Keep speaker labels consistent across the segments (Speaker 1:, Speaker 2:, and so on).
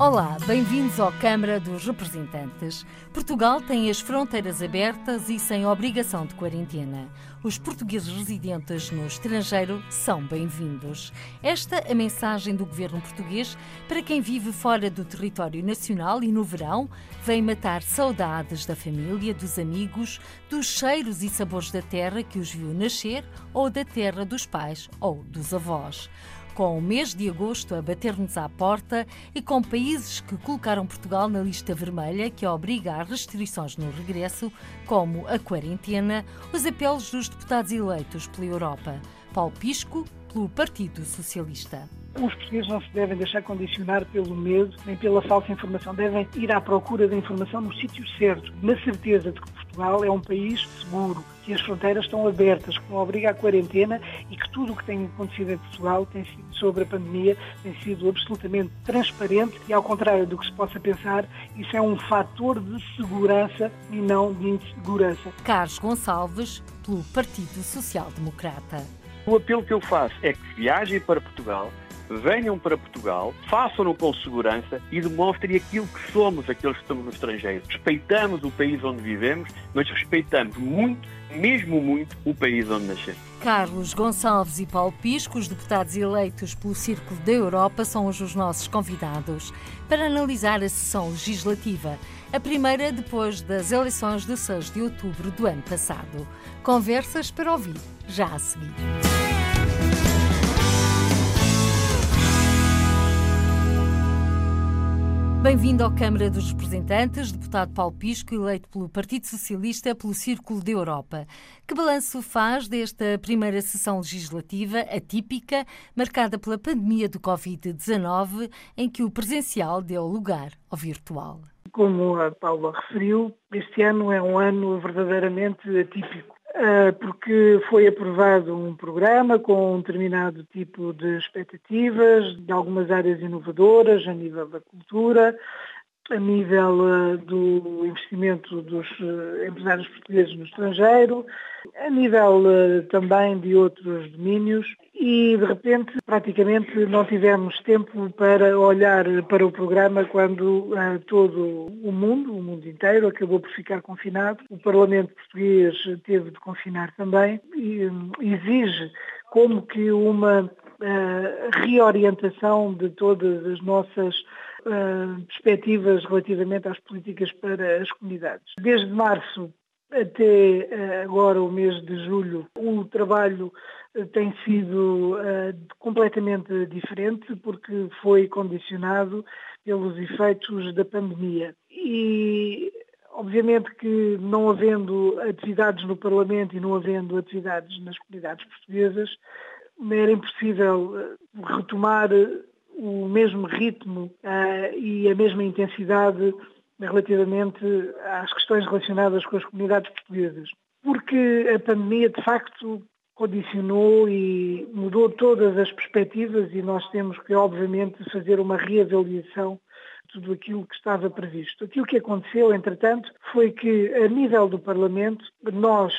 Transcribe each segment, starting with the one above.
Speaker 1: Olá, bem-vindos ao Câmara dos Representantes. Portugal tem as fronteiras abertas e sem obrigação de quarentena. Os portugueses residentes no estrangeiro são bem-vindos. Esta é a mensagem do governo português para quem vive fora do território nacional e no verão vem matar saudades da família, dos amigos, dos cheiros e sabores da terra que os viu nascer ou da terra dos pais ou dos avós com o mês de agosto a bater-nos à porta e com países que colocaram Portugal na lista vermelha que obriga a restrições no regresso, como a quarentena, os apelos dos deputados eleitos pela Europa. Paulo Pisco, pelo Partido Socialista.
Speaker 2: Os portugueses não se devem deixar condicionar pelo medo nem pela falsa informação. Devem ir à procura da informação no sítio certo, na certeza de que Portugal é um país seguro, que as fronteiras estão abertas, que não obriga à quarentena e que tudo o que tem acontecido em Portugal tem sido sobre a pandemia tem sido absolutamente transparente e, ao contrário do que se possa pensar, isso é um fator de segurança e não de insegurança.
Speaker 1: Carlos Gonçalves, pelo Partido Social Democrata.
Speaker 3: O apelo que eu faço é que viajem para Portugal, venham para Portugal, façam-no com segurança e demonstrem aquilo que somos, aqueles que estamos no estrangeiro. Respeitamos o país onde vivemos, mas respeitamos muito, mesmo muito, o país onde nascemos.
Speaker 1: Carlos Gonçalves e Paulo Pisco, os deputados eleitos pelo Círculo da Europa, são hoje os nossos convidados para analisar a sessão legislativa, a primeira depois das eleições de 6 de outubro do ano passado. Conversas para ouvir já a seguir. Bem-vindo à Câmara dos Representantes, deputado Paulo Pisco, eleito pelo Partido Socialista pelo Círculo da Europa. Que balanço faz desta primeira sessão legislativa atípica, marcada pela pandemia do Covid-19, em que o presencial deu lugar ao virtual?
Speaker 2: Como a Paula referiu, este ano é um ano verdadeiramente atípico. Ah, porque foi aprovado um programa com um determinado tipo de expectativas, de algumas áreas inovadoras a nível da cultura, a nível ah, do investimento dos ah, empresários portugueses no estrangeiro, a nível também de outros domínios e de repente praticamente não tivemos tempo para olhar para o programa quando uh, todo o mundo, o mundo inteiro, acabou por ficar confinado. O Parlamento português teve de confinar também e um, exige como que uma uh, reorientação de todas as nossas perspectivas relativamente às políticas para as comunidades. Desde março até agora o mês de julho, o trabalho tem sido uh, completamente diferente porque foi condicionado pelos efeitos da pandemia. E obviamente que não havendo atividades no Parlamento e não havendo atividades nas comunidades portuguesas, era impossível eh, retomar o mesmo ritmo uh, e a mesma intensidade relativamente às questões relacionadas com as comunidades portuguesas. Porque a pandemia, de facto, condicionou e mudou todas as perspectivas e nós temos que, obviamente, fazer uma reavaliação de tudo aquilo que estava previsto. Aquilo que aconteceu, entretanto, foi que, a nível do Parlamento, nós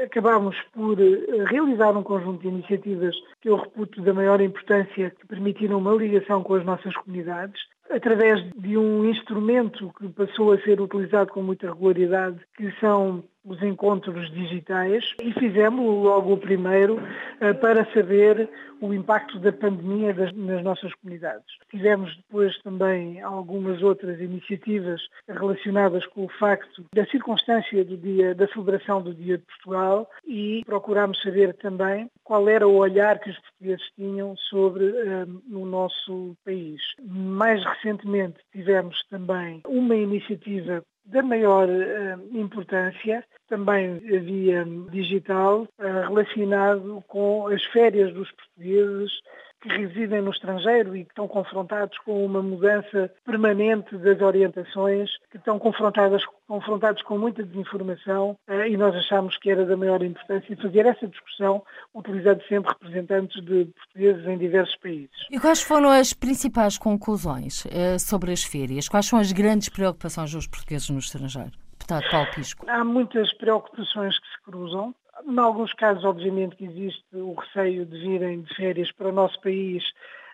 Speaker 2: acabámos por eh, realizar um conjunto de iniciativas que eu reputo da maior importância, que permitiram uma ligação com as nossas comunidades, através de um instrumento que passou a ser utilizado com muita regularidade, que são os encontros digitais e fizemos logo o primeiro eh, para saber o impacto da pandemia nas nossas comunidades. Tivemos depois também algumas outras iniciativas relacionadas com o facto da circunstância do dia da celebração do Dia de Portugal e procurámos saber também qual era o olhar que os portugueses tinham sobre um, o nosso país. Mais recentemente tivemos também uma iniciativa da maior uh, importância, também havia digital, uh, relacionado com as férias dos portugueses que residem no estrangeiro e que estão confrontados com uma mudança permanente das orientações, que estão confrontadas, confrontados com muita desinformação eh, e nós achamos que era da maior importância fazer essa discussão utilizando sempre representantes de portugueses em diversos países.
Speaker 1: E quais foram as principais conclusões eh, sobre as férias? Quais são as grandes preocupações dos portugueses no estrangeiro?
Speaker 2: Há muitas preocupações que se cruzam. Em alguns casos, obviamente, que existe o receio de virem de férias para o nosso país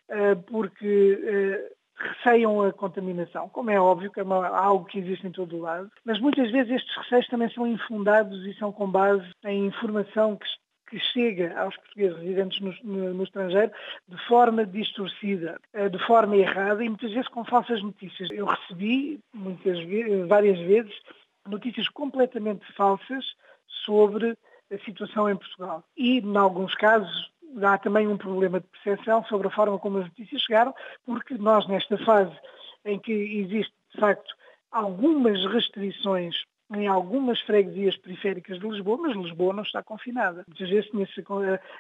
Speaker 2: eh, porque eh, receiam a contaminação, como é óbvio, que é algo que existe em todo o lado, mas muitas vezes estes receios também são infundados e são com base em informação que que chega aos portugueses residentes no, no, no, estrangeiro de forma distorcida, eh, de forma errada e muitas vezes com falsas notícias. Eu recebi muitas várias vezes notícias completamente falsas sobre a situação em Portugal. E, em alguns casos, há também um problema de percepção sobre a forma como as notícias chegaram, porque nós, nesta fase em que existe, de facto, algumas restrições em algumas freguesias periféricas de Lisboa, mas Lisboa não está confinada. Muitas vezes tinha-se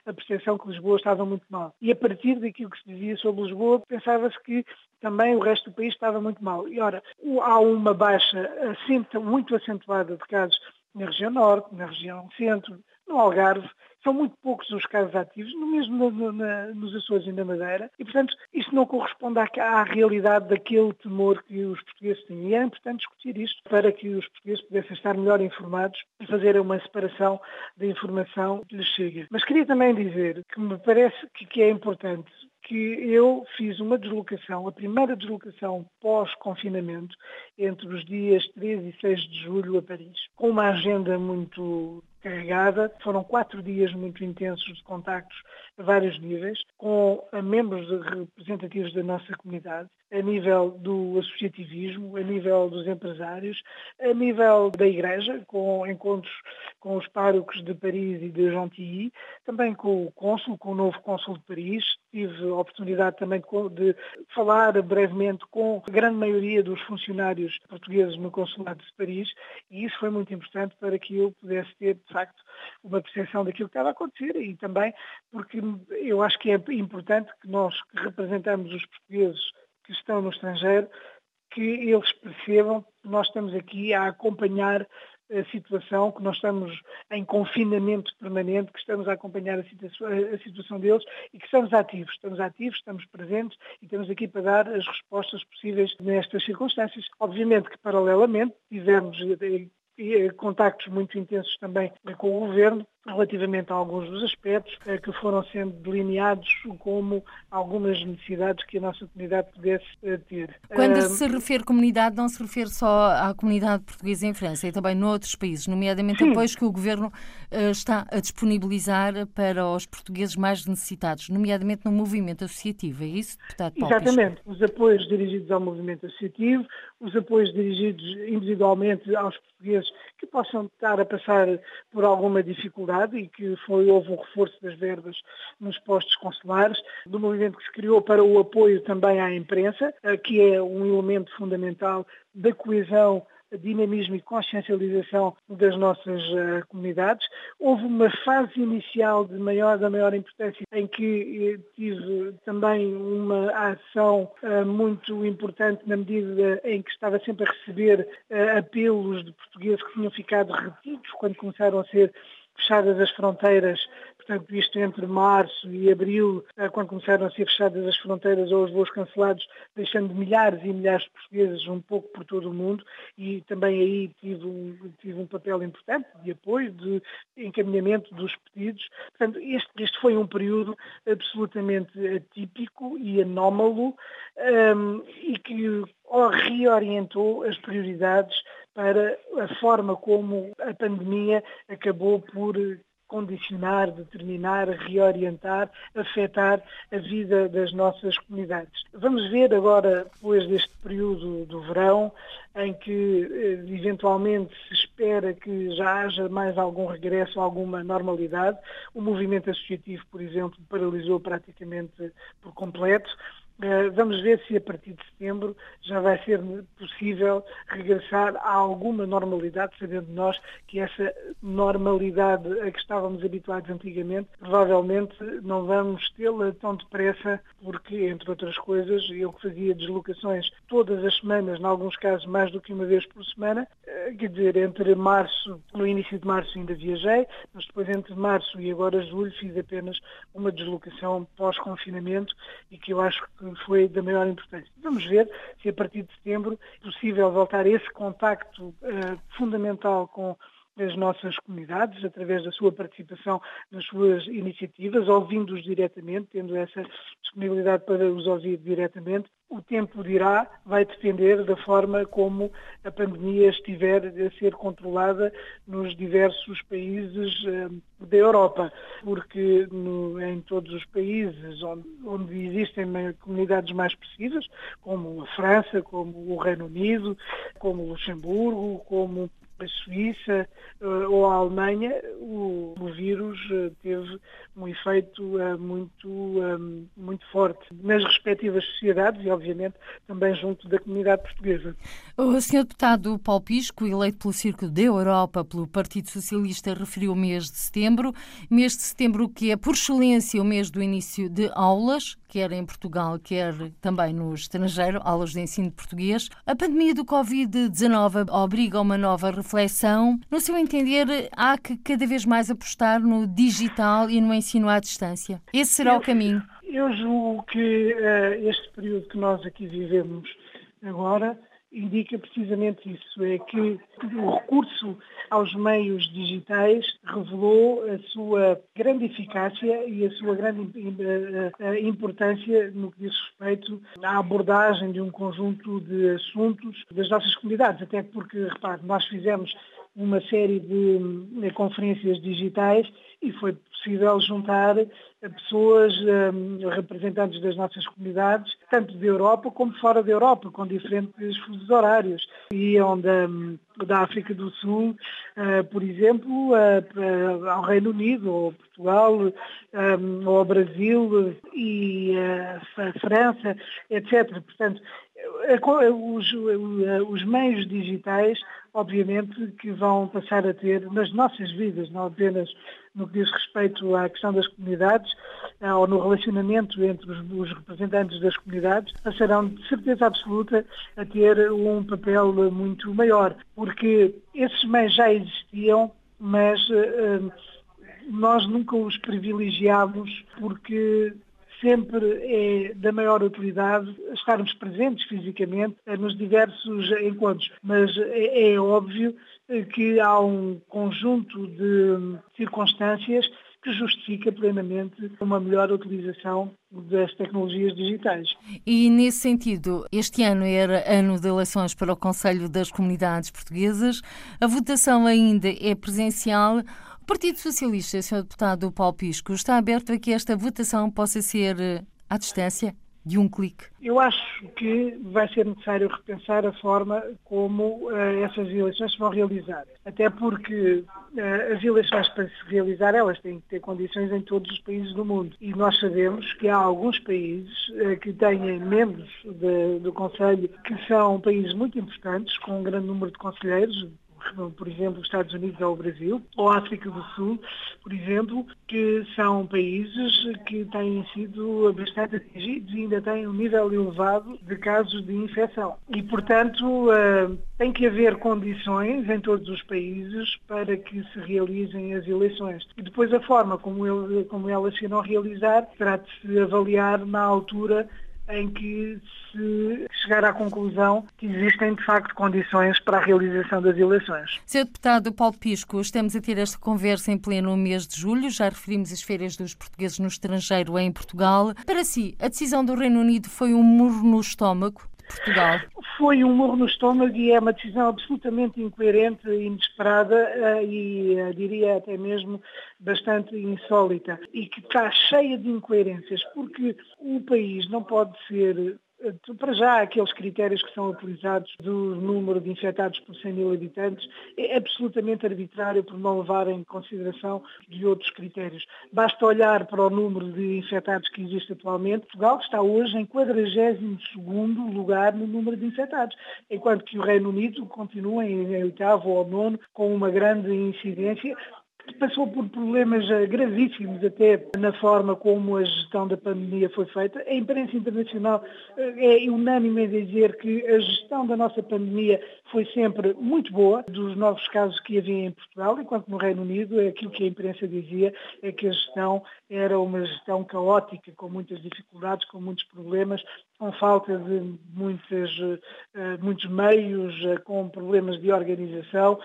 Speaker 2: a percepção que Lisboa estava muito mal. E a partir daquilo que se dizia sobre Lisboa, pensava-se que também o resto do país estava muito mal. E ora, há uma baixa muito acentuada de casos na região norte, na região centro, no Algarve, são muito poucos os casos ativos, no mesmo no, na, nos Açores e na Madeira, e, portanto, isso não corresponde à, à, realidade daquele temor que os portugueses têm. E é importante discutir isto para que os portugueses pudessem estar melhor informados e fazer uma separação da informação que lhes chega. Mas queria também dizer que me parece que, que é importante que eu fiz uma deslocação, a primeira deslocação pós-confinamento, entre os dias 13 e 6 de julho a Paris, com uma agenda muito carregada. Foram quatro dias muito intensos de contactos a vários níveis, com membros representativos da nossa comunidade, a nível do associativismo, a nível dos empresários, a nível da Igreja, com encontros com os párocos de Paris e de Gentilly, também com o cônsul, com o novo cônsul de Paris. Tive a oportunidade também de falar brevemente com a grande maioria dos funcionários portugueses no consulado de Paris e isso foi muito importante para que eu pudesse ter, de facto, uma percepção daquilo que estava a acontecer e também porque eu acho que é importante que nós que representamos os portugueses que estão no estrangeiro, que eles percebam que nós estamos aqui a acompanhar a situação, que nós estamos em confinamento permanente, que estamos a acompanhar a situação, a situação, deles e que estamos ativos. Estamos ativos, estamos presentes e estamos aqui para dar as respostas possíveis nestas circunstâncias. Obviamente que, paralelamente, tivemos e contactos muito intensos também com o Governo relativamente a alguns dos aspectos eh, que foram sendo delineados como algumas necessidades que a nossa comunidade pudesse eh, ter.
Speaker 1: Quando se refere comunidade, não se refere só à comunidade portuguesa em França, e também noutros países, nomeadamente Sim. apoios que o Governo eh, está a disponibilizar para os portugueses mais necessitados, nomeadamente no movimento associativo, é isso, deputado
Speaker 2: Paulo Exatamente, os apoios dirigidos ao movimento associativo, os apoios dirigidos individualmente aos portugueses que possam estar a passar por alguma dificuldade e que foi, houve um reforço das verbas nos postos consulares, do movimento que se criou para o apoio também à imprensa, eh, que é um elemento fundamental da coesão dinamismo e consciencialização das nossas uh, comunidades. Houve uma fase inicial de maior, da maior importância em que eh, tive também uma ação uh, muito importante na medida em que estava sempre a receber uh, apelos de portugueses que tinham ficado retidos quando começaram a ser fechadas as fronteiras, portanto, isto entre março e abril, eh, quando começaram a ser fechadas as fronteiras ou os voos cancelados, deixando milhares e milhares de portugueses um pouco por todo o mundo, e também aí tive um, tive um papel importante de apoio, de encaminhamento dos pedidos. Portanto, este, este foi um período absolutamente atípico e anómalo um, ehm, e que reorientou as prioridades para a forma como a pandemia acabou por condicionar, determinar, reorientar, afetar a vida das nossas comunidades. Vamos ver agora, depois deste período do verão, em que eh, eventualmente se espera que já haja mais algum regresso alguma normalidade. O movimento associativo, por exemplo, paralisou praticamente por completo vamos ver se a partir de setembro já vai ser possível regressar a alguma normalidade, sabendo nós que essa normalidade a que estávamos habituados antigamente, provavelmente não vamos tê-la tão depressa, porque, entre outras coisas, eu que fazia deslocações todas as semanas, em alguns casos mais do que uma vez por semana, eh, quer dizer, entre março, no início de março ainda viajei, mas depois entre março e agora julho fiz apenas uma deslocação pós-confinamento e que eu acho que foi da maior importância. Vamos ver se a partir de setembro é possível voltar esse contacto uh, fundamental com as nossas comunidades, através da sua participação nas suas iniciativas, ouvindo-os diretamente, tendo essa disponibilidade para os ouvir diretamente. O tempo dirá, vai depender da forma como a pandemia estiver a ser controlada nos diversos países eh, da Europa, porque no, em todos os países onde, onde existem comunidades mais expressivas, como a França, como o Reino Unido, como o Luxemburgo, como a Suíça uh, ou a Alemanha, o, o vírus uh, teve um efeito uh, muito, muito forte nas respectivas sociedades e, obviamente, também junto da comunidade portuguesa.
Speaker 1: O Sr. Deputado Paulo Pisco, eleito pelo Círculo da Europa pelo Partido Socialista, referiu o mês de setembro. Mês de setembro que é, por excelência, o mês do início de aulas, quer em Portugal, quer também no estrangeiro, aulas de ensino de português. A pandemia do Covid-19 obriga a uma nova. No seu entender, há que cada vez mais apostar no digital e no ensino à distância. Esse será eu, o caminho.
Speaker 2: Eu julgo que uh, este período que nós aqui vivemos agora indica precisamente isso, é que o recurso aos meios digitais revelou a sua grande eficácia e a sua grande eh, eh, importância no que diz respeito à abordagem de um conjunto de assuntos das nossas comunidades, até porque, repare, nós fizemos uma série de conferências digitais e foi possível juntar pessoas, um, representantes das nossas comunidades, tanto da Europa como fora da Europa, com diferentes fusos horários. Iam da, da África do Sul, uh, por exemplo, ao Reino Unido, ou Portugal, um, ou ao Brasil e a França, etc. Portanto, os, os meios digitais, obviamente, que vão passar a ter nas nossas vidas, não apenas no que diz respeito à questão das comunidades eh, ou no relacionamento entre os, os, representantes das comunidades, passarão de certeza absoluta a ter um papel muito maior, porque esses meios já existiam, mas uh, nós nunca os privilegiámos porque sempre é da maior utilidade estarmos presentes fisicamente nos diversos encontros. Mas é, é óbvio que há um conjunto de circunstâncias que justifica plenamente uma melhor utilização das tecnologias digitais.
Speaker 1: E nesse sentido, este ano era ano de eleições para o Conselho das Comunidades Portuguesas. A votação ainda é presencial. O Partido Socialista, Sr. Deputado Paulo Pisco, está aberto a que esta votação possa ser eh, à distância? De um clique?
Speaker 2: Eu acho que vai ser necessário repensar a forma como uh, essas eleições se vão realizar. Até porque uh, as eleições para se realizar, elas têm que ter condições em todos os países do mundo. E nós sabemos que há alguns países uh, que têm membros de, do Conselho que são países muito importantes, com um grande número de conselheiros, por exemplo, os Estados Unidos ou o Brasil, ou a África do Sul, por exemplo, que são países que têm sido bastante atingidos e ainda têm um nível elevado de casos de infecção. E, portanto, eh, tem que haver condições em todos os países para que se realizem as eleições. E depois a forma como elas se irão realizar terá de se avaliar na altura em que se chegar à conclusão que existem, de facto, condições para a realização das eleições.
Speaker 1: Sr. Deputado Paulo Pisco, estamos a ter esta conversa em pleno mês de julho, já referimos as férias dos portugueses no estrangeiro em Portugal. Para si, a decisão do Reino Unido foi um murro no estômago? Portugal?
Speaker 2: Foi um murro no estômago e é uma decisão absolutamente incoerente, inesperada eh, e eh, diria até mesmo bastante insólita e que está cheia de incoerências, porque o país não pode ser para já aqueles critérios que são utilizados do número de infectados por 100 mil habitantes é absolutamente arbitrário por não levar em consideração de outros critérios. Basta olhar para o número de infectados que existe atualmente. Portugal está hoje em 42º lugar no número de infectados, enquanto que o Reino Unido continua em oitavo ou nono com uma grande incidência passou por problemas eh, gravíssimos até na forma como a gestão da pandemia foi feita. A imprensa internacional eh, é unânime em dizer que a gestão da nossa pandemia foi sempre muito boa, dos novos casos que havia em Portugal, enquanto no Reino Unido aquilo que a imprensa dizia é que a gestão era uma gestão caótica, com muitas dificuldades, com muitos problemas, com falta de muitas, eh, muitos meios, com problemas de organização,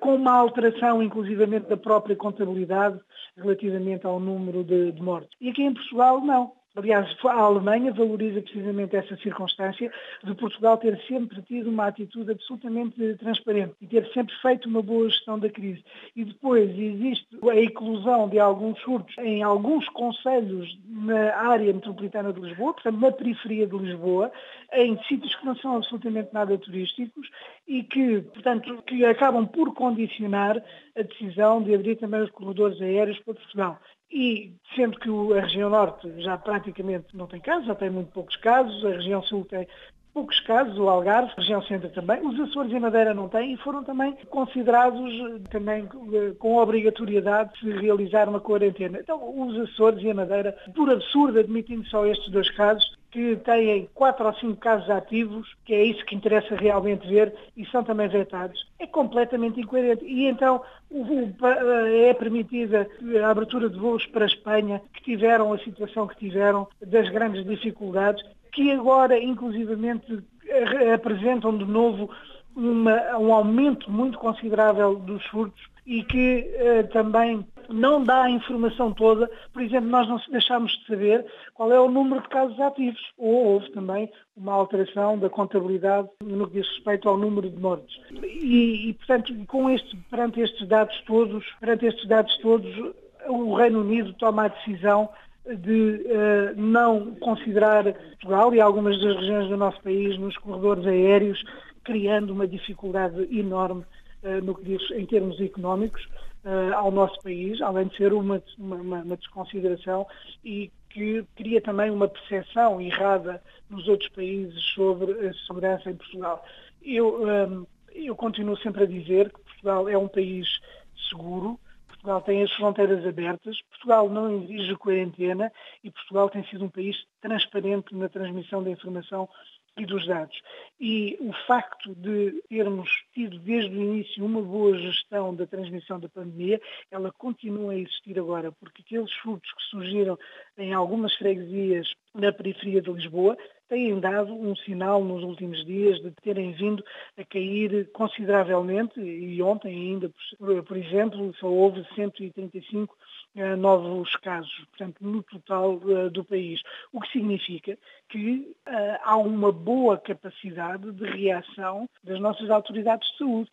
Speaker 2: com uma alteração inclusivamente da própria própria contabilidade relativamente ao número de, de mortes. E aqui em Portugal, não. Aliás, a Alemanha valoriza precisamente essa circunstância de Portugal ter sempre tido uma atitude absolutamente transparente e ter sempre feito uma boa gestão da crise. E depois existe a inclusão de alguns surtos em alguns conselhos na área metropolitana de Lisboa, portanto na periferia de Lisboa, em sítios que não são absolutamente nada turísticos e que, portanto, que acabam por condicionar a decisão de abrir também os corredores aéreos para Portugal e sendo que a região norte já praticamente não tem casos, já tem muito poucos casos, a região sul tem poucos casos, o Algarve, a região centro também, os Açores e Madeira não têm e foram também considerados também eh, com obrigatoriedade de realizar uma quarentena. Então, os Açores e a Madeira, por absurdo, admitindo só estes dois casos, que têm quatro ou cinco casos ativos, que é isso que interessa realmente ver, e são também vetados, é completamente incoerente. E então é permitida a abertura de voos para a Espanha, que tiveram a situação que tiveram, das grandes dificuldades, que agora, inclusivamente, apresentam de novo uma, um aumento muito considerável dos furtos e que eh, também não dá a informação toda. Por exemplo, nós não deixámos de saber qual é o número de casos ativos. Ou houve também uma alteração da contabilidade no que diz respeito ao número de mortes. E, e portanto, com este, perante estes dados todos, perante estes dados todos, o Reino Unido toma a decisão de uh, não considerar Portugal e algumas das regiões do nosso país nos corredores aéreos, criando uma dificuldade enorme no que diz em termos económicos uh, ao nosso país, além de ser uma, uma, uma, desconsideração e que cria também uma percepção errada nos outros países sobre a segurança em Portugal. Eu, um, eu continuo sempre a dizer que Portugal é um país seguro, Portugal tem as fronteiras abertas, Portugal não exige quarentena e Portugal tem sido um país transparente na transmissão da informação e dos dados. E o facto de termos tido desde o início uma boa gestão da transmissão da pandemia, ela continua a existir agora, porque aqueles furtos que surgiram em algumas freguesias na periferia de Lisboa têm dado um sinal nos últimos dias de terem vindo a cair consideravelmente e ontem ainda, por, exemplo, só houve 135 uh, novos casos, portanto, no total uh, do país. O que significa que uh, há uma boa capacidade de reação das nossas autoridades de saúde.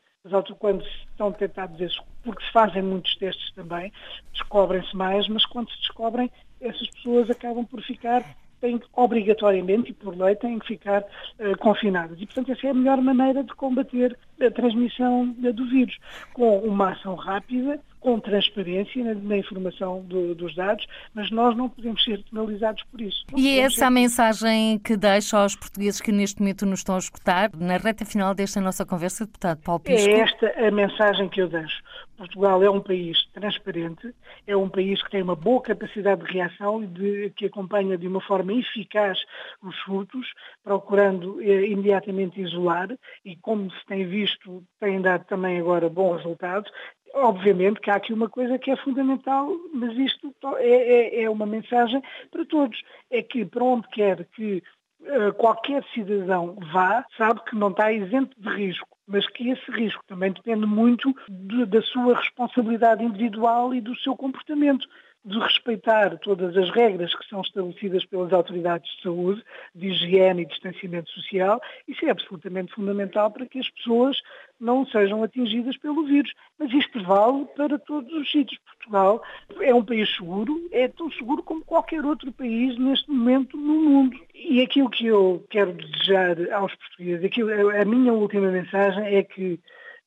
Speaker 2: Quando estão tentados esses, porque se fazem muitos testes também, descobrem-se mais, mas quando se descobrem, essas pessoas acabam por ficar têm obrigatoriamente e por lei têm que ficar uh, confinadas. E, portanto, essa é a melhor maneira de combater a transmissão uh, do vírus, com uma ação rápida, com transparência na, na informação do, dos dados, mas nós não podemos ser penalizados por isso. Não
Speaker 1: e é essa ser... a mensagem que deixa aos portugueses que neste momento nos estão a escutar, na reta final desta nossa conversa, deputado Paulo Pisco?
Speaker 2: É esta a mensagem que eu deixo. Portugal é um país transparente, é um país que tem uma boa capacidade de reação e de, que acompanha de uma forma eficaz os furtos, procurando eh, imediatamente isolar e, como se tem visto, tem dado também agora bons resultados. Obviamente que há aqui uma coisa que é fundamental, mas isto é, é, é uma mensagem para todos. É que para onde quer que uh, qualquer cidadão vá, sabe que não está isento de risco mas que esse risco também depende muito de, da sua responsabilidade individual e do seu comportamento de respeitar todas as regras que são estabelecidas pelas autoridades de saúde, de higiene e distanciamento social, isso é absolutamente fundamental para que as pessoas não sejam atingidas pelo vírus. Mas isto vale para todos os sítios. Portugal é um país seguro, é tão seguro como qualquer outro país neste momento no mundo. E aquilo que eu quero desejar aos portugueses, aquilo, a minha última mensagem é que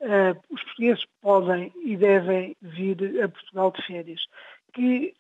Speaker 2: uh, os portugueses podem e devem vir a Portugal de férias. Que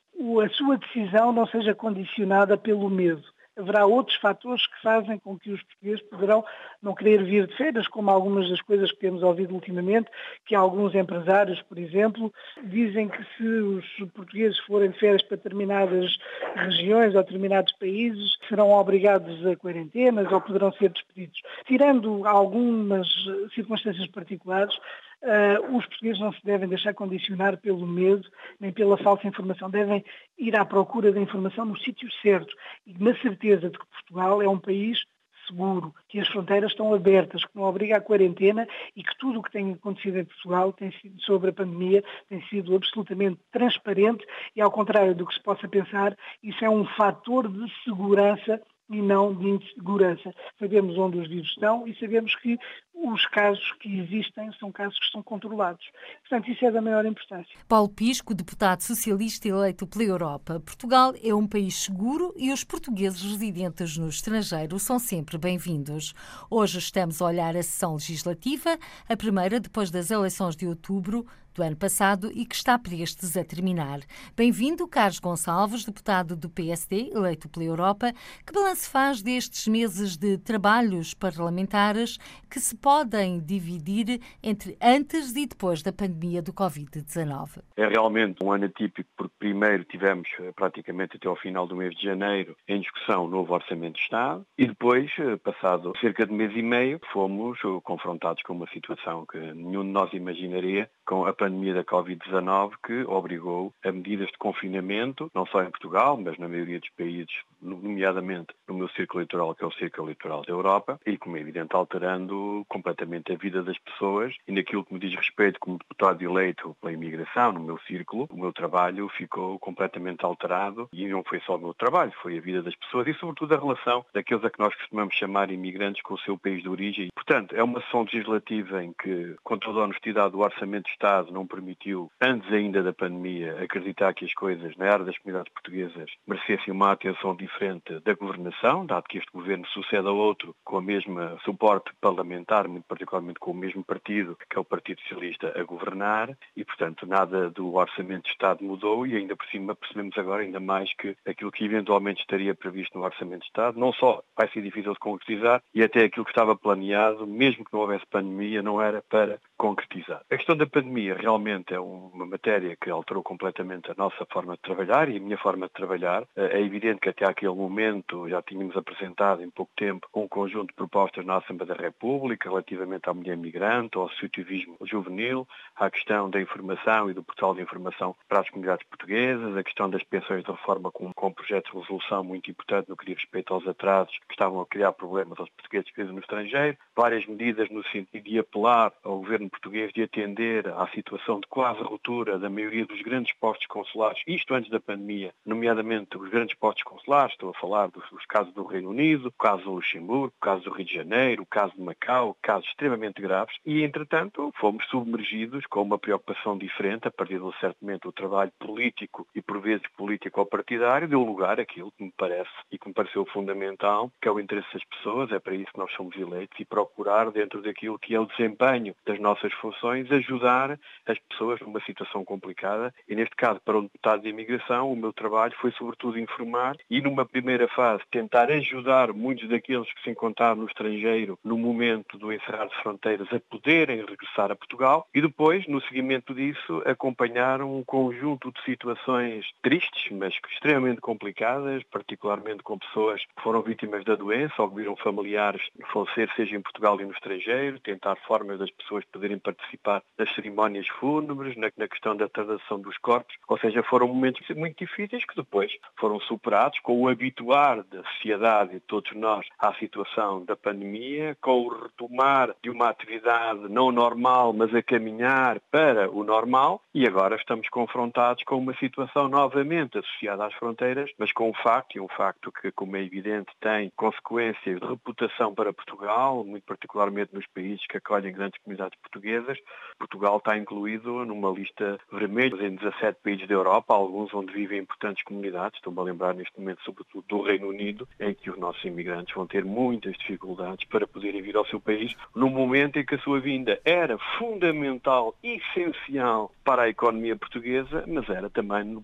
Speaker 2: a sua decisão não seja condicionada pelo medo haverá outros fatores que fazem com que os portugueses poderão não querer vir de férias, como algumas das coisas que temos ouvido ultimamente, que alguns empresários, por exemplo, dizem que se os portugueses forem de férias para determinadas regiões ou determinados países, serão obrigados a quarentenas ou poderão ser despedidos. Tirando algumas circunstâncias particulares, Uh, os portugueses não se devem deixar condicionar pelo medo nem pela falsa informação. Devem ir à procura da informação no sítio certo e na certeza de que Portugal é um país seguro, que as fronteiras estão abertas, que não obriga à quarentena e que tudo o que tem acontecido em Portugal tem sido, sobre a pandemia tem sido absolutamente transparente e, ao contrário do que se possa pensar, isso é um fator de segurança e não de insegurança. Sabemos onde os vírus estão e sabemos que os casos que existem são casos que estão controlados. Portanto, isso é da maior importância.
Speaker 1: Paulo Pisco, deputado socialista eleito pela Europa. Portugal é um país seguro e os portugueses residentes no estrangeiro são sempre bem-vindos. Hoje estamos a olhar a sessão legislativa, a primeira depois das eleições de outubro do ano passado e que está prestes a terminar. Bem-vindo, Carlos Gonçalves, deputado do PSD, eleito pela Europa. Que balanço faz destes meses de trabalhos parlamentares que se podem dividir entre antes e depois da pandemia do Covid-19?
Speaker 4: É realmente um ano atípico porque primeiro tivemos eh, praticamente até ao final do mês de janeiro em discussão o novo Orçamento de Estado e depois, eh, passado cerca de mês e meio, fomos eh, confrontados com uma situação que nenhum de nós imaginaria com a pandemia da Covid-19 que obrigou a medidas de confinamento, não só em Portugal, mas na maioria dos países, nomeadamente no meu círculo eleitoral, que é o círculo eleitoral da Europa, e, como é evidente, alterando completamente a vida das pessoas e naquilo que me diz respeito como deputado eleito pela imigração, no meu círculo, o meu trabalho ficou completamente alterado e não foi só o meu trabalho, foi a vida das pessoas e, sobretudo, a relação daqueles a que nós costumamos chamar imigrantes com o seu país de origem. Portanto, é uma ação legislativa em que, com toda a honestidade, do Orçamento de Estado não permitiu, antes ainda da pandemia, acreditar que as coisas na área das comunidades portuguesas merecessem uma atenção diferente da governação, dado que este governo sucede a outro com a mesma suporte parlamentar, muito particularmente com o mesmo partido, que é o Partido Socialista, a governar, e, portanto, nada do Orçamento de Estado mudou e ainda por cima percebemos agora ainda mais que aquilo que eventualmente estaria previsto no Orçamento de Estado não só vai ser difícil de concretizar e até aquilo que estava planeado, mesmo que não houvesse pandemia, não era para concretizar. A questão da pandemia realmente é uma matéria que alterou completamente a nossa forma de trabalhar e a minha forma de trabalhar. É evidente que até aquele momento já tínhamos apresentado em pouco tempo um conjunto de propostas na Assembleia da República relativamente à mulher migrante, ao associativismo juvenil, à questão da informação e do portal de informação para as comunidades portuguesas, a questão das pensões de reforma com, com um projeto de resolução muito importante no que diz respeito aos atrasos que estavam a criar problemas aos portugueses que vivem no estrangeiro, várias medidas no sentido de apelar ao governo português de atender à situação de quase ruptura da maioria dos grandes postos consulares, isto antes da pandemia, nomeadamente os grandes postos consulares, estou a falar dos, dos casos do Reino Unido, o caso do Luxemburgo, o caso do Rio de Janeiro, o caso de Macau, casos extremamente graves, e entretanto fomos submergidos com uma preocupação diferente, a partir de um certo momento o trabalho político e por vezes político ou partidário deu lugar àquilo que me parece e que me pareceu fundamental, que é o interesse das pessoas, é para isso que nós somos eleitos e procurar dentro daquilo que é o desempenho das nossas funções, ajudar as pessoas numa situação complicada e neste caso para o deputado de imigração o meu trabalho foi sobretudo informar e numa primeira fase tentar ajudar muitos daqueles que se encontraram no estrangeiro no momento do encerrar de fronteiras a poderem regressar a Portugal e depois, no seguimento disso, acompanhar um conjunto de situações tristes, mas extremamente complicadas, particularmente com pessoas que foram vítimas da doença ou que viram familiares falecer, seja em Portugal e no estrangeiro, tentar formas das pessoas poderem participar das cerimónias fúnebres, na, na questão da tradução dos corpos, ou seja, foram momentos muito difíceis que depois foram superados com o habituar da sociedade e todos nós à situação da pandemia, com o retomar de uma atividade não normal, mas a caminhar para o normal, e agora estamos confrontados com uma situação novamente associada às fronteiras, mas com um facto, e um facto que, como é evidente, tem consequências de reputação para Portugal, muito particularmente nos países que acolhem grandes comunidades portuguesas. Portugal está incluído numa lista vermelha em 17 países da Europa, alguns onde vivem importantes comunidades. Estou-me a lembrar neste momento, sobretudo, do Reino Unido, em que os nossos imigrantes vão ter muitas dificuldades para poderem vir ao seu país, no momento em que a sua vinda era fundamental, essencial para a economia portuguesa, mas era também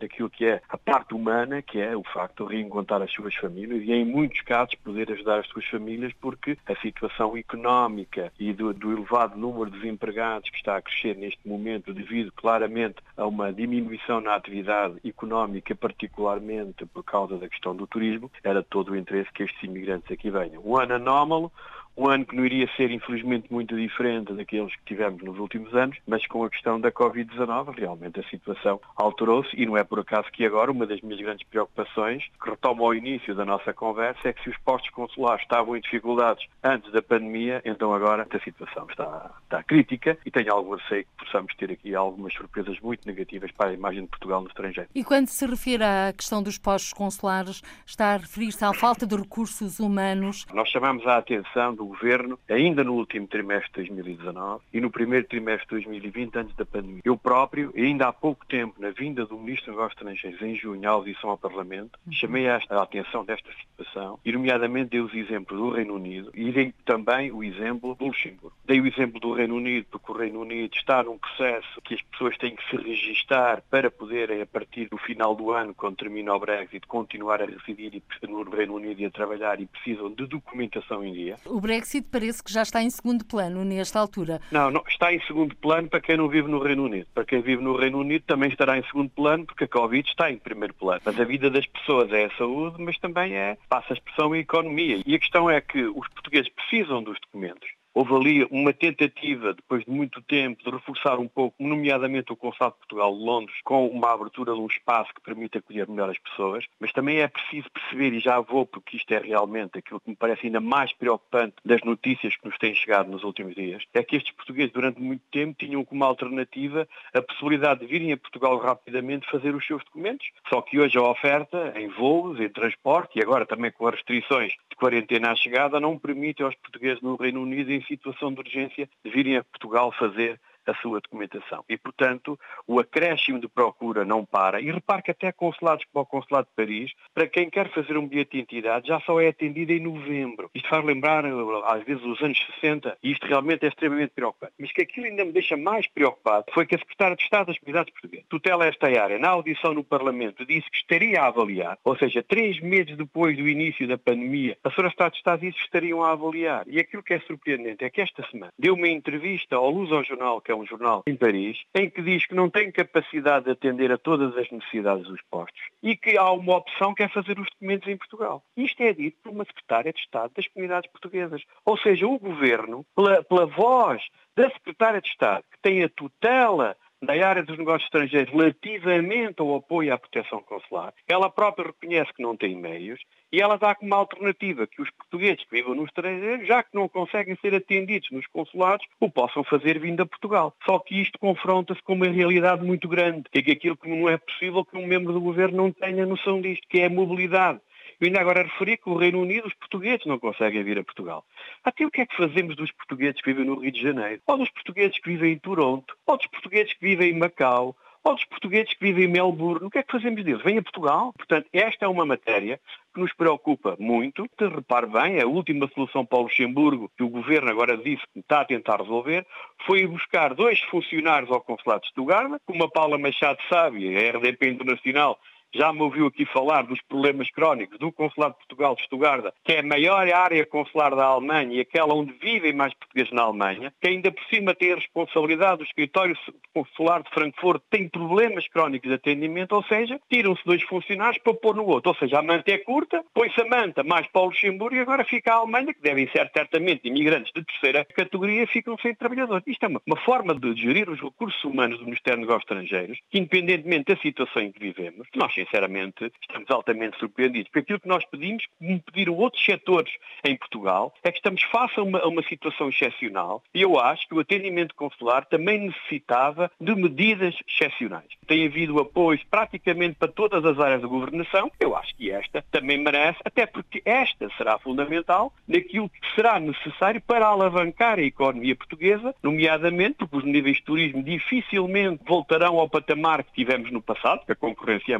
Speaker 4: naquilo que é a parte humana, que é o facto de reencontrar as suas famílias e, em muitos casos, poder ajudar as suas famílias, porque a situação económica e do, do elevado número de desempregados que está a crescer neste momento, devido claramente a uma diminuição na atividade económica, particularmente por causa da questão do turismo, era todo o interesse que estes imigrantes aqui venham. Um ano anómalo, um ano que não iria ser, infelizmente, muito diferente daqueles que tivemos nos últimos anos, mas com a questão da Covid-19, realmente a situação alterou-se e não é por acaso que agora uma das minhas grandes preocupações, que retomo ao início da nossa conversa, é que se os postos consulares estavam em dificuldades antes da pandemia, então agora a situação está, está crítica e tenho algum receio que possamos ter aqui algumas surpresas muito negativas para a imagem de Portugal no estrangeiro.
Speaker 1: E quando se refere à questão dos postos consulares, está a referir-se à falta de recursos humanos?
Speaker 4: Nós chamamos a atenção do Governo, ainda no último trimestre de 2019 e no primeiro trimestre de 2020, antes da pandemia. Eu próprio, ainda há pouco tempo, na vinda do Ministro dos Negócios Estrangeiros, em junho, à audição ao Parlamento, uhum. chamei a, a atenção desta situação e, nomeadamente, dei os exemplos do Reino Unido e dei também o exemplo do Luxemburgo. Dei o exemplo do Reino Unido, porque o Reino Unido está num processo que as pessoas têm que se registar para poderem, a partir do final do ano, quando termina o Brexit, continuar a residir no Reino Unido e a trabalhar e precisam de documentação em dia.
Speaker 1: O Brexit parece que já está em segundo plano nesta altura.
Speaker 4: Não, não, está em segundo plano para quem não vive no Reino Unido. Para quem vive no Reino Unido também estará em segundo plano porque a Covid está em primeiro plano. Mas a vida das pessoas é a saúde, mas também é, passa a expressão, a economia. E a questão é que os portugueses precisam dos documentos. Houve ali uma tentativa, depois de muito tempo, de reforçar um pouco, nomeadamente o Consulado de Portugal de Londres, com uma abertura de um espaço que permite acolher melhor as pessoas, mas também é preciso perceber, e já vou, porque isto é realmente aquilo que me parece ainda mais preocupante das notícias que nos têm chegado nos últimos dias, é que estes portugueses durante muito tempo tinham como alternativa a possibilidade de virem a Portugal rapidamente fazer os seus documentos, só que hoje a oferta em voos, em transporte e agora também com as restrições de quarentena à chegada não permite aos portugueses no Reino Unido em situação de urgência de virem a Portugal fazer a sua documentação. E, portanto, o acréscimo de procura não para. E repare que até consulados como o Consulado de Paris, para quem quer fazer um bilhete de identidade, já só é atendido em novembro. Isto faz lembrar, às vezes, os anos 60, e isto realmente é extremamente preocupante. Mas que aquilo ainda me deixa mais preocupado foi que a Secretária de Estado das Comunidades Portuguesas tutela esta área, na audição no Parlamento, disse que estaria a avaliar, ou seja, três meses depois do início da pandemia, a Senhora Estado de Estado disse que estariam a avaliar. E aquilo que é surpreendente é que esta semana deu uma entrevista ao Luz ao Jornal, que é um jornal em Paris, em que diz que não tem capacidade de atender a todas as necessidades dos postos e que há uma opção que é fazer os documentos em Portugal. Isto é dito por uma secretária de Estado das comunidades portuguesas. Ou seja, o governo, pela, pela voz da secretária de Estado, que tem a tutela da área dos negócios estrangeiros relativamente ao apoio à proteção consular, ela própria reconhece que não tem meios e ela dá como alternativa que os portugueses que vivem no estrangeiro, já que não conseguem ser atendidos nos consulados, o possam fazer vindo a Portugal. Só que isto confronta-se com uma realidade muito grande, que é aquilo que não é possível que um membro do governo não tenha noção disto, que é a mobilidade. Eu ainda agora referi que o Reino Unido, os portugueses não conseguem vir a Portugal. Até o que é que fazemos dos portugueses que vivem no Rio de Janeiro? Ou dos portugueses que vivem em Toronto? Ou dos portugueses que vivem em Macau? Ou dos portugueses que vivem em Melbourne? O que é que fazemos deles? Vêm a Portugal? Portanto, esta é uma matéria que nos preocupa muito. Repare bem, a última solução para o Luxemburgo, que o Governo agora disse que está a tentar resolver, foi buscar dois funcionários ao Consulado de Stuttgart, como a Paula Machado sabe, a RDP Internacional já me ouviu aqui falar dos problemas crónicos do Consulado de Portugal de Estugarda, que é a maior área consular da Alemanha e aquela onde vivem mais portugueses na Alemanha, que ainda por cima tem a responsabilidade do escritório consular de Frankfurt, tem problemas crónicos de atendimento, ou seja, tiram-se dois funcionários para pôr no outro. Ou seja, a manta é curta, põe-se a manta mais para o Luxemburgo e agora fica a Alemanha, que devem ser certamente imigrantes de terceira categoria, ficam sem trabalhadores. Isto é uma, uma forma de gerir os recursos humanos do Ministério dos Negócios Estrangeiros, que independentemente da situação em que vivemos, nós sinceramente, estamos altamente surpreendidos. Porque aquilo que nós pedimos, como pediram outros setores em Portugal, é que estamos face a uma, a uma situação excepcional e eu acho que o atendimento consular também necessitava de medidas excepcionais. Tem havido apoios praticamente para todas as áreas da governação. Eu acho que esta também merece, até porque esta será fundamental naquilo que será necessário para alavancar a economia portuguesa, nomeadamente porque os níveis de turismo dificilmente voltarão ao patamar que tivemos no passado, porque a concorrência é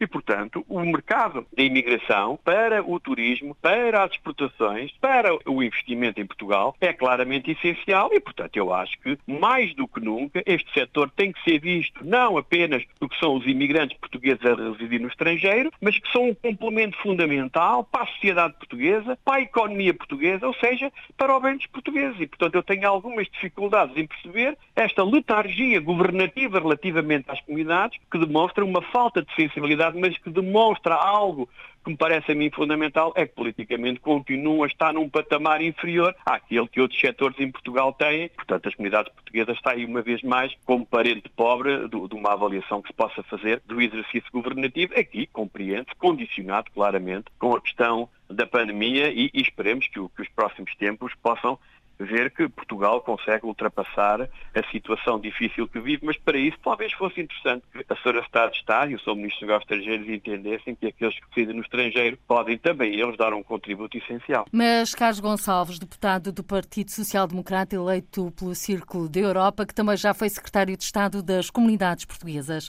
Speaker 4: e, portanto, o mercado da imigração para o turismo, para as exportações, para o investimento em Portugal é claramente essencial e, portanto, eu acho que, mais do que nunca, este setor tem que ser visto não apenas do que são os imigrantes portugueses a residir no estrangeiro, mas que são um complemento fundamental para a sociedade portuguesa, para a economia portuguesa, ou seja, para o bem dos portugueses. E, portanto, eu tenho algumas dificuldades em perceber esta letargia governativa relativamente às comunidades que demonstra uma falta de sensibilidade, mas que demonstra algo que me parece a mim fundamental é que politicamente continua a estar num patamar inferior àquele que outros setores em Portugal têm. Portanto, as comunidades portuguesas aí uma vez mais como parente pobre de uma avaliação que se possa fazer do exercício governativo, aqui compreende condicionado claramente com a questão da pandemia e, e esperemos que, o, que os próximos tempos possam ver que Portugal consegue ultrapassar a situação difícil que vive, mas para isso talvez fosse interessante que a Sra. Estado de Estado e o Sr. Ministro dos Negócios Estrangeiros entendessem que aqueles que residem no estrangeiro podem também eles dar um contributo essencial.
Speaker 1: Mas Carlos Gonçalves, deputado do Partido Social Democrata eleito pelo Círculo da Europa, que também já foi secretário de Estado das Comunidades Portuguesas,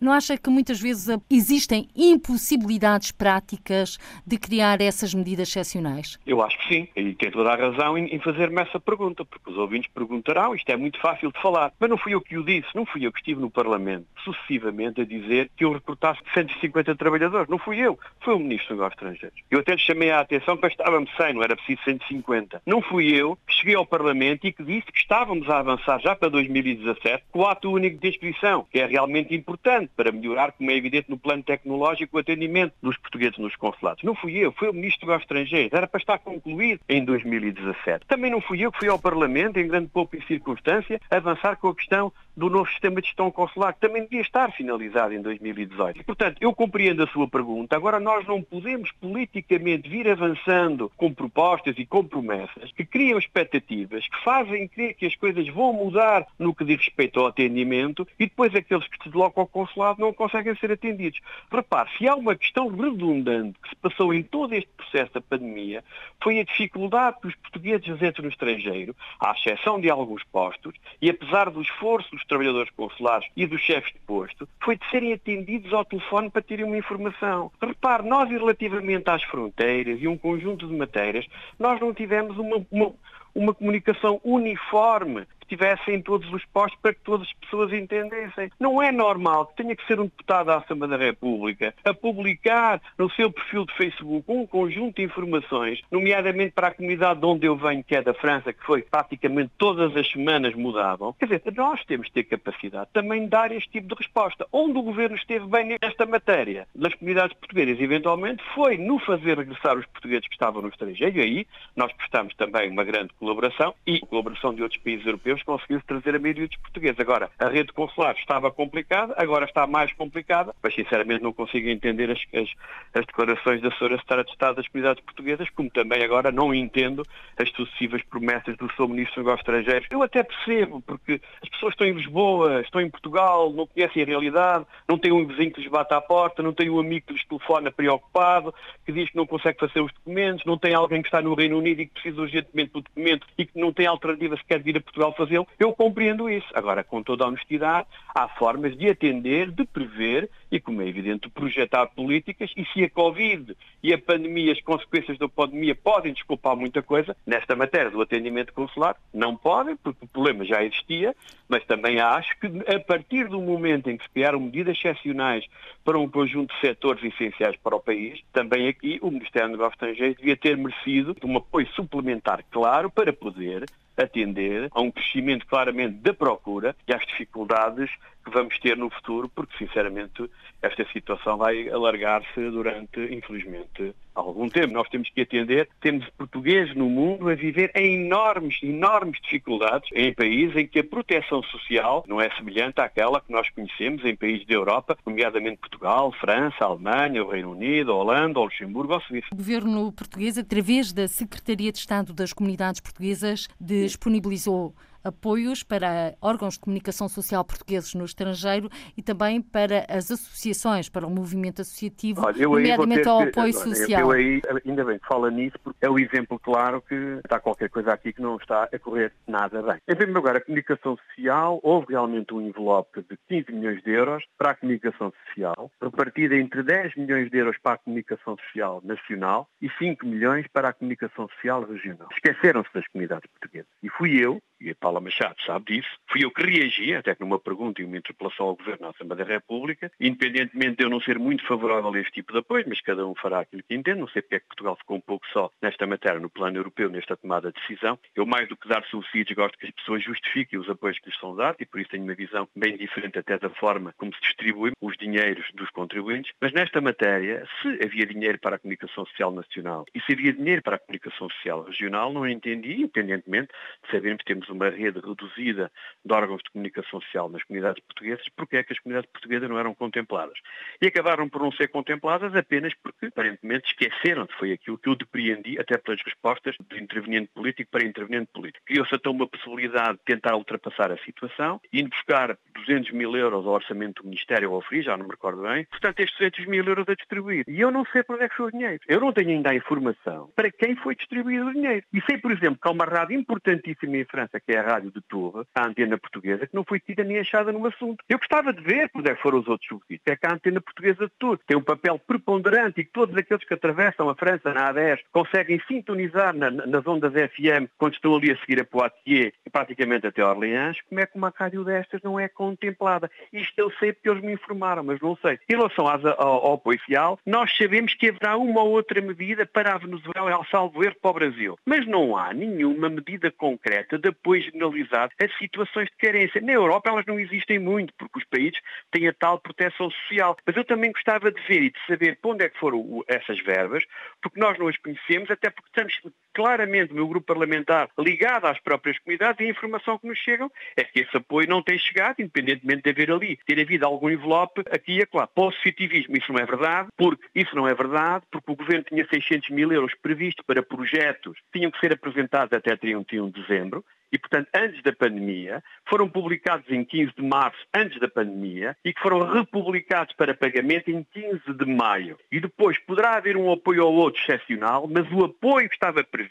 Speaker 1: não acha que muitas vezes existem impossibilidades práticas de criar essas medidas excepcionais?
Speaker 4: Eu acho que sim, e tem toda a razão em fazer-me essa pergunta, porque os ouvintes perguntarão, isto é muito fácil de falar. Mas não fui eu que o disse, não fui eu que estive no Parlamento sucessivamente a dizer que eu recrutasse 150 trabalhadores. Não fui eu, foi o Ministro dos Negócios Estrangeiros. Eu até lhe chamei a atenção que estávamos 100, não era preciso 150. Não fui eu que cheguei ao Parlamento e que disse que estávamos a avançar já para 2017 com o ato único de inscrição, que é realmente importante para melhorar, como é evidente, no plano tecnológico, o atendimento dos portugueses nos consulados. Não fui eu, foi o Ministro dos Negócios Estrangeiros. Era para estar concluído em 2017. Também não fui eu que fui ao Parlamento, em grande pouco e circunstância, avançar com a questão do novo sistema de gestão consular, que também devia estar finalizado em 2018. Portanto, eu compreendo a sua pergunta. Agora, nós não podemos politicamente vir avançando com propostas e com promessas que criam expectativas, que fazem crer que as coisas vão mudar no que diz respeito ao atendimento e depois aqueles que se deslocam ao consulado não conseguem ser atendidos. Repare, se há uma questão redundante que se passou em todo este processo da pandemia, foi a dificuldade que os portugueses entram no estrangeiro, à exceção de alguns postos, e apesar do esforço dos trabalhadores consulares e dos chefes de posto, foi de serem atendidos ao telefone para terem uma informação. Repare, nós relativamente às fronteiras e um conjunto de matérias, nós não tivemos uma, uma uma comunicação uniforme que tivesse em todos os postos para que todas as pessoas entendessem. Não é normal que tenha que ser um deputado da Assembleia da República a publicar no seu perfil de Facebook um conjunto de informações, nomeadamente para a comunidade de onde eu venho, que é da França, que foi praticamente todas as semanas mudavam. Quer dizer, nós temos de ter capacidade também de dar este tipo de resposta. Onde o Governo esteve bem nesta matéria, das comunidades portuguesas, eventualmente, foi no fazer regressar os portugueses que estavam no estrangeiro, e aí nós prestamos também uma grande colaboração e colaboração de outros países europeus conseguiu-se trazer a maioria dos portugueses. Agora, a rede consular estava complicada, agora está mais complicada, mas sinceramente não consigo entender as, as, as declarações da Sra. Secretária de Estado das Comunidades Portuguesas, como também agora não entendo as sucessivas promessas do Sr. Ministro dos Negócios Estrangeiros. Eu até percebo, porque as pessoas estão em Lisboa, estão em Portugal, não conhecem a realidade, não têm um vizinho que lhes bate à porta, não têm um amigo que lhes telefona preocupado, que diz que não consegue fazer os documentos, não tem alguém que está no Reino Unido e que precisa urgentemente do documento e que não tem alternativa sequer de vir a Portugal fazê-lo, eu compreendo isso. Agora, com toda a honestidade, há formas de atender, de prever e, como é evidente, de projetar políticas e se a Covid e a pandemia, as consequências da pandemia podem desculpar muita coisa, nesta matéria do atendimento consular, não podem, porque o problema já existia, mas também acho que a partir do momento em que se criaram medidas excepcionais para um conjunto de setores essenciais para o país, também aqui o Ministério dos Negócios Estrangeiros devia ter merecido um apoio suplementar claro para poder atender a um crescimento claramente da procura e às dificuldades que vamos ter no futuro, porque sinceramente esta situação vai alargar-se durante, infelizmente, algum tempo. Nós temos que atender, temos portugueses no mundo a viver em enormes, enormes dificuldades em países em que a proteção social não é semelhante àquela que nós conhecemos em países da Europa, nomeadamente Portugal, França, Alemanha, o Reino Unido, Holanda, o Luxemburgo ou Suíça.
Speaker 1: O governo português, através da Secretaria de Estado das Comunidades Portuguesas, disponibilizou apoios para órgãos de comunicação social portugueses no estrangeiro e também para as associações, para o movimento associativo, Olha, nomeadamente ao apoio que, social.
Speaker 4: Eu aí, ainda bem que fala nisso, porque é o exemplo claro que está qualquer coisa aqui que não está a correr nada bem. Em primeiro lugar, a comunicação social, houve realmente um envelope de 15 milhões de euros para a comunicação social, repartida entre 10 milhões de euros para a comunicação social nacional e 5 milhões para a comunicação social regional. Esqueceram-se das comunidades portuguesas. E fui eu, e Paula Machado sabe disso, fui eu que reagi, até que numa pergunta e uma interpelação ao Governo da Assembleia da República, independentemente de eu não ser muito favorável a este tipo de apoio, mas cada um fará aquilo que entende, não sei porque é que Portugal ficou um pouco só nesta matéria, no plano europeu, nesta tomada de decisão. Eu, mais do que dar subsídios, gosto que as pessoas justifiquem os apoios que lhes são dados e por isso tenho uma visão bem diferente até da forma como se distribuem os dinheiros dos contribuintes. Mas nesta matéria, se havia dinheiro para a comunicação social nacional e se havia dinheiro para a comunicação social regional, não entendi, independentemente de sabermos que temos uma rede reduzida de órgãos de comunicação social nas comunidades portuguesas, porque é que as comunidades portuguesas não eram contempladas. E acabaram por não ser contempladas apenas porque, aparentemente, esqueceram, foi aquilo que eu depreendi até pelas respostas do interveniente político para interveniente político. Criou-se então uma possibilidade de tentar ultrapassar a situação, indo buscar 200 mil euros ao orçamento do Ministério ao FRI, já não me recordo bem, portanto, estes 200 mil euros a distribuir. E eu não sei para onde é que foi o dinheiro. Eu não tenho ainda a informação para quem foi distribuído o dinheiro. E sei, por exemplo, que há uma rádio importantíssima em França, que é a rádio de Torre, a antena portuguesa, que não foi tida nem achada no assunto. Eu gostava de ver onde é que foram os outros subsídios. É que a antena portuguesa de Torre tem um papel preponderante e que todos aqueles que atravessam a França na A10 conseguem sintonizar na, nas ondas FM quando estão ali a seguir a Poitiers e praticamente até Orleans, como é que uma rádio destas não é contemplada? Isto eu sei porque eles me informaram, mas não sei. Em relação ao, ao social, nós sabemos que haverá uma ou outra medida para a Venezuela ao salvo erro para o Brasil. Mas não há nenhuma medida concreta de apoio generalizado a situações de carência. Na Europa elas não existem muito, porque os países têm a tal proteção social. Mas eu também gostava de ver e de saber para onde é que foram essas verbas, porque nós não as conhecemos, até porque estamos claramente o meu grupo parlamentar ligado às próprias comunidades e a informação que nos chegam é que esse apoio não tem chegado, independentemente de haver ali, ter havido algum envelope aqui e acolá. Positivismo, isso não é verdade, porque isso não é verdade, porque o Governo tinha 600 mil euros previsto para projetos que tinham que ser apresentados até 31 de dezembro, e, portanto, antes da pandemia, foram publicados em 15 de março, antes da pandemia, e que foram republicados para pagamento em 15 de maio. E depois poderá haver um apoio ao outro excepcional, mas o apoio que estava previsto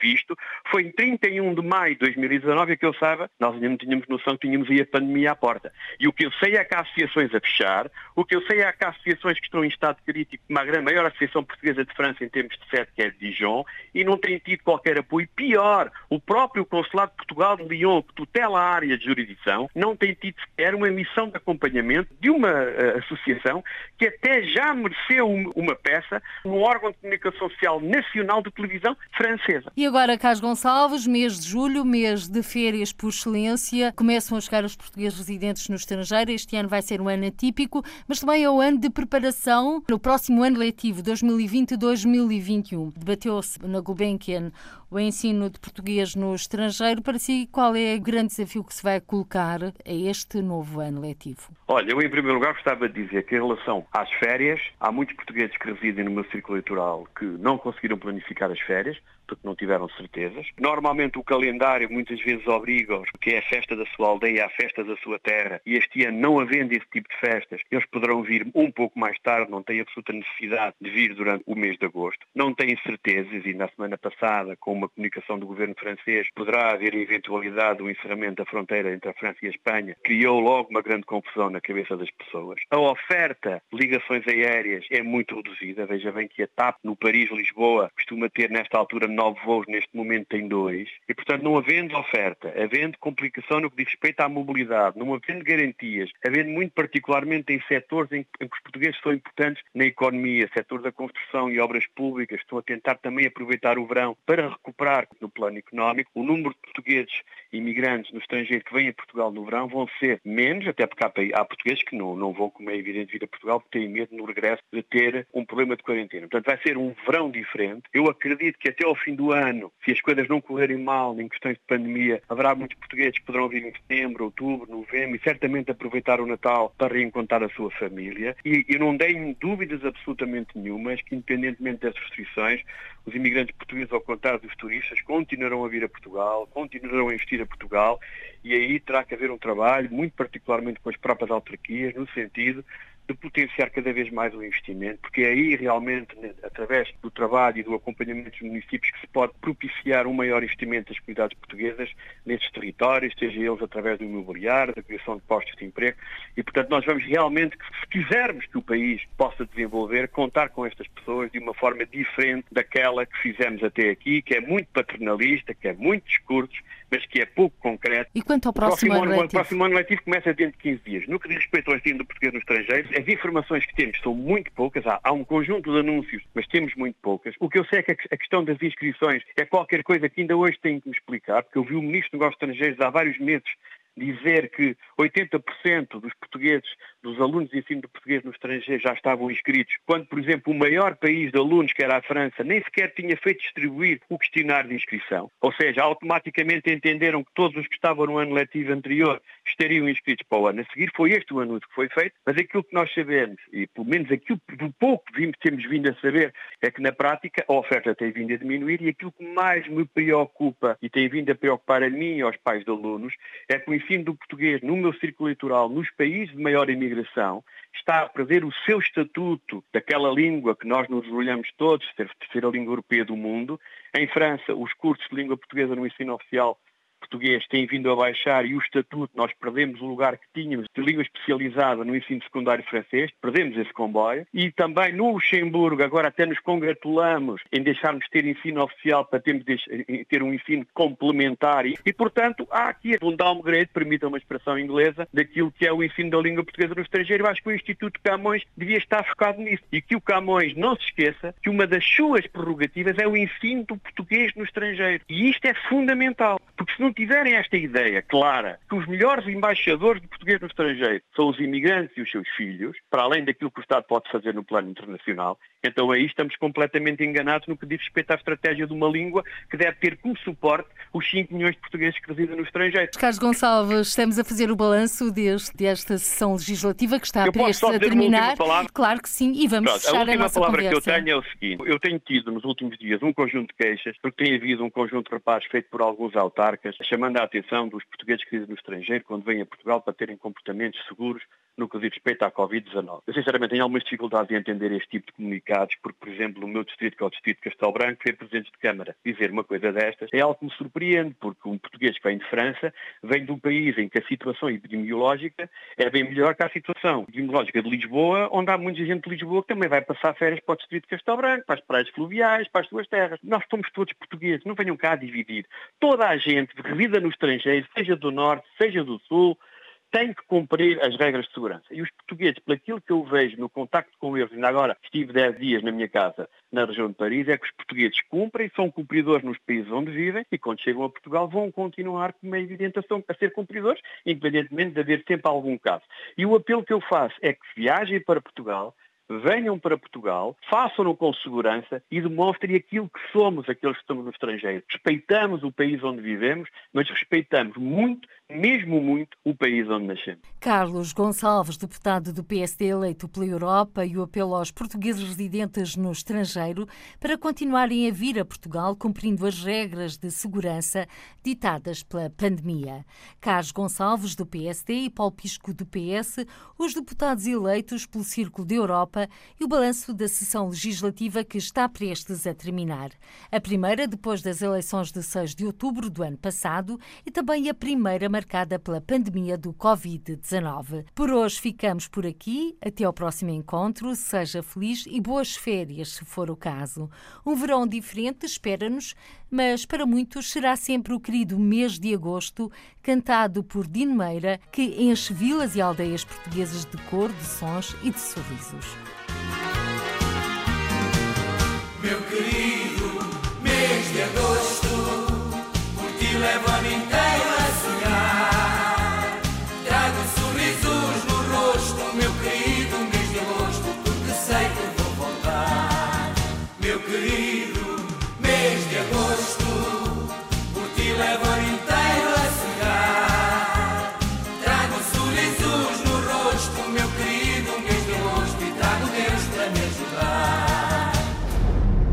Speaker 4: foi em 31 de maio de 2019, e que eu saiba, nós ainda não tínhamos noção que tínhamos aí a pandemia à porta. E o que eu sei é que há associações a fechar, o que eu sei é que há associações que estão em estado crítico, como a grande maior associação portuguesa de França em termos de sede, que é de Dijon, e não têm tido qualquer apoio. Pior, o próprio Consulado de Portugal de Lyon, que tutela a área de jurisdição, não tem tido sequer uma missão de acompanhamento de uma uh, associação que até já mereceu uma peça no órgão de comunicação social nacional de televisão francesa.
Speaker 1: E agora, Carlos Gonçalves, mês de julho, mês de férias por excelência, começam a chegar os portugueses residentes no estrangeiro. Este ano vai ser um ano atípico, mas também é o ano de preparação no próximo ano letivo, 2020-2021. Debateu-se na Gulbenkian o ensino de português no estrangeiro. Para si, qual é o grande desafio que se vai colocar a este novo ano letivo?
Speaker 4: Olha, eu em primeiro lugar gostava de dizer que em relação às férias, há muitos portugueses que residem no meu círculo eleitoral que não conseguiram planificar as férias, porque não tiveram certezas. Normalmente o calendário muitas vezes obriga-os, que é a festa da sua aldeia, a festa da sua terra, e este ano não havendo esse tipo de festas, eles poderão vir um pouco mais tarde, não têm absoluta necessidade de vir durante o mês de agosto. Não têm certezas e na semana passada, com uma comunicação do governo francês, poderá haver a eventualidade do encerramento da fronteira entre a França e a Espanha, criou logo uma grande confusão na cabeça das pessoas. A oferta de ligações aéreas é muito reduzida. Veja bem que a TAP no Paris-Lisboa costuma ter nesta altura nove voos voos neste momento tem dois, e portanto não havendo oferta, havendo complicação no que diz respeito à mobilidade, não havendo garantias, havendo muito particularmente em setores em, em que os portugueses são importantes na economia, setor da construção e obras públicas, estão a tentar também aproveitar o verão para recuperar no plano económico, o número de portugueses imigrantes no estrangeiro que vêm a Portugal no verão vão ser menos, até porque há, há portugueses que não, não vão, como é evidente, vir a Portugal porque têm medo no regresso de ter um problema de quarentena. Portanto, vai ser um verão diferente. Eu acredito que até ao fim do ano, se as coisas não correrem mal em questões de pandemia, haverá muitos portugueses que poderão vir em setembro, outubro, novembro e certamente aproveitar o Natal para reencontrar a sua família. E eu não tenho dúvidas absolutamente nenhumas que, independentemente das restrições, os imigrantes portugueses, ao contrário dos turistas, continuarão a vir a Portugal, continuarão a investir a Portugal e aí terá que haver um trabalho, muito particularmente com as próprias autarquias, no sentido de potenciar cada vez mais o investimento, porque é aí realmente, né, através do trabalho e do acompanhamento dos municípios, que se pode propiciar um maior investimento das comunidades portuguesas nesses territórios, seja eles através do imobiliário, da criação de postos de emprego, e portanto nós vamos realmente, se quisermos que o país possa desenvolver, contar com estas pessoas de uma forma diferente daquela que fizemos até aqui, que é muito paternalista, que é muito discursos, mas que é pouco concreto.
Speaker 1: E quanto ao próximo, próximo ano letivo? O
Speaker 4: próximo ano letivo começa dentro de 15 dias. No que diz respeito ao ensino do português no estrangeiro, as informações que temos são muito poucas. Há, há, um conjunto de anúncios, mas temos muito poucas. O que eu sei é que a questão das inscrições é qualquer coisa que ainda hoje tenho que me explicar, porque eu vi o Ministro dos Negócios Estrangeiros há vários meses dizer que 80% dos portugueses, dos alunos de ensino de português no estrangeiro já estavam inscritos, quando, por exemplo, o maior país de alunos, que era a França, nem sequer tinha feito distribuir o questionário de inscrição. Ou seja, automaticamente entenderam que todos os que estavam no ano letivo anterior estariam inscritos para o ano a seguir. Foi este o anúncio que foi feito, mas aquilo que nós sabemos, e pelo menos aquilo do pouco que temos vindo a saber, é que na prática a oferta tem vindo a diminuir e aquilo que mais me preocupa e tem vindo a preocupar a mim e aos pais de alunos é que o ensino do português no meu círculo eleitoral, nos países de maior imigração, está a perder o seu estatuto daquela língua que nós nos orgulhamos todos ser a língua europeia do mundo. Em França, os cursos de língua portuguesa no ensino oficial português tem vindo a baixar e o estatuto, nós perdemos o lugar que tínhamos de língua especializada no ensino secundário francês, perdemos esse comboio. E também no Luxemburgo, agora até nos congratulamos em deixarmos de ter ensino oficial para termos de ter um ensino complementar. E, portanto, há aqui um downgrade, permita uma expressão inglesa, daquilo que é o ensino da língua portuguesa no estrangeiro. Eu acho que o Instituto Camões devia estar focado nisso. E que o Camões não se esqueça que uma das suas prerrogativas é o ensino do português no estrangeiro. E isto é fundamental, porque se não tiverem esta ideia clara que os melhores embaixadores de português no estrangeiro são os imigrantes e os seus filhos, para além daquilo que o Estado pode fazer no plano internacional, então aí estamos completamente enganados no que diz respeito à estratégia de uma língua que deve ter como suporte os 5 milhões de portugueses que residem no estrangeiro.
Speaker 1: Carlos Gonçalves, estamos a fazer o balanço deste, desta sessão legislativa que está prestes a terminar. Claro que sim, e vamos Pronto, fechar a,
Speaker 4: a
Speaker 1: nossa
Speaker 4: palavra
Speaker 1: conversa.
Speaker 4: que eu tenho é o seguinte, eu tenho tido nos últimos dias um conjunto de queixas, porque tem havido um conjunto de rapazes feito por alguns autarcas, chamando a atenção dos portugueses que vivem no estrangeiro quando vêm a Portugal para terem comportamentos seguros no que diz respeito à Covid-19. Eu sinceramente tenho algumas dificuldades em entender este tipo de comunicados, porque, por exemplo, no meu distrito, que é o distrito de Castelo Branco, ser presidente de Câmara dizer uma coisa destas é algo que me surpreende, porque um português que vem de França vem de um país em que a situação epidemiológica é bem melhor que a situação epidemiológica de Lisboa, onde há muita gente de Lisboa que também vai passar férias para o distrito de Castelo Branco, para as praias fluviais, para as suas terras. Nós somos todos portugueses, não venham cá a dividir. Toda a gente que resida no estrangeiro, seja do Norte, seja do Sul, tem que cumprir as regras de segurança. E os portugueses, pelo aquilo que eu vejo no contacto com eles, ainda agora estive 10 dias na minha casa na região de Paris, é que os portugueses cumprem, são cumpridores nos países onde vivem e quando chegam a Portugal vão continuar, como é evidente, a ser cumpridores, independentemente de haver sempre algum caso. E o apelo que eu faço é que viajem para Portugal, venham para Portugal, façam-no com segurança e demonstrem aquilo que somos aqueles que estamos no estrangeiro. Respeitamos o país onde vivemos, mas respeitamos muito mesmo muito, o país onde nascemos.
Speaker 1: Carlos Gonçalves, deputado do PSD eleito pela Europa, e o apelo aos portugueses residentes no estrangeiro para continuarem a vir a Portugal cumprindo as regras de segurança ditadas pela pandemia. Carlos Gonçalves, do PSD, e Paulo Pisco, do PS, os deputados eleitos pelo Círculo de Europa e o balanço da sessão legislativa que está prestes a terminar. A primeira depois das eleições de 6 de outubro do ano passado e também a primeira marcada pela pandemia do Covid-19. Por hoje ficamos por aqui. Até ao próximo encontro. Seja feliz e boas férias, se for o caso. Um verão diferente espera-nos, mas para muitos será sempre o querido mês de agosto, cantado por Dino Meira, que enche vilas e aldeias portuguesas de cor, de sons e de sorrisos.
Speaker 5: Meu querido mês de agosto, por ti levo a ano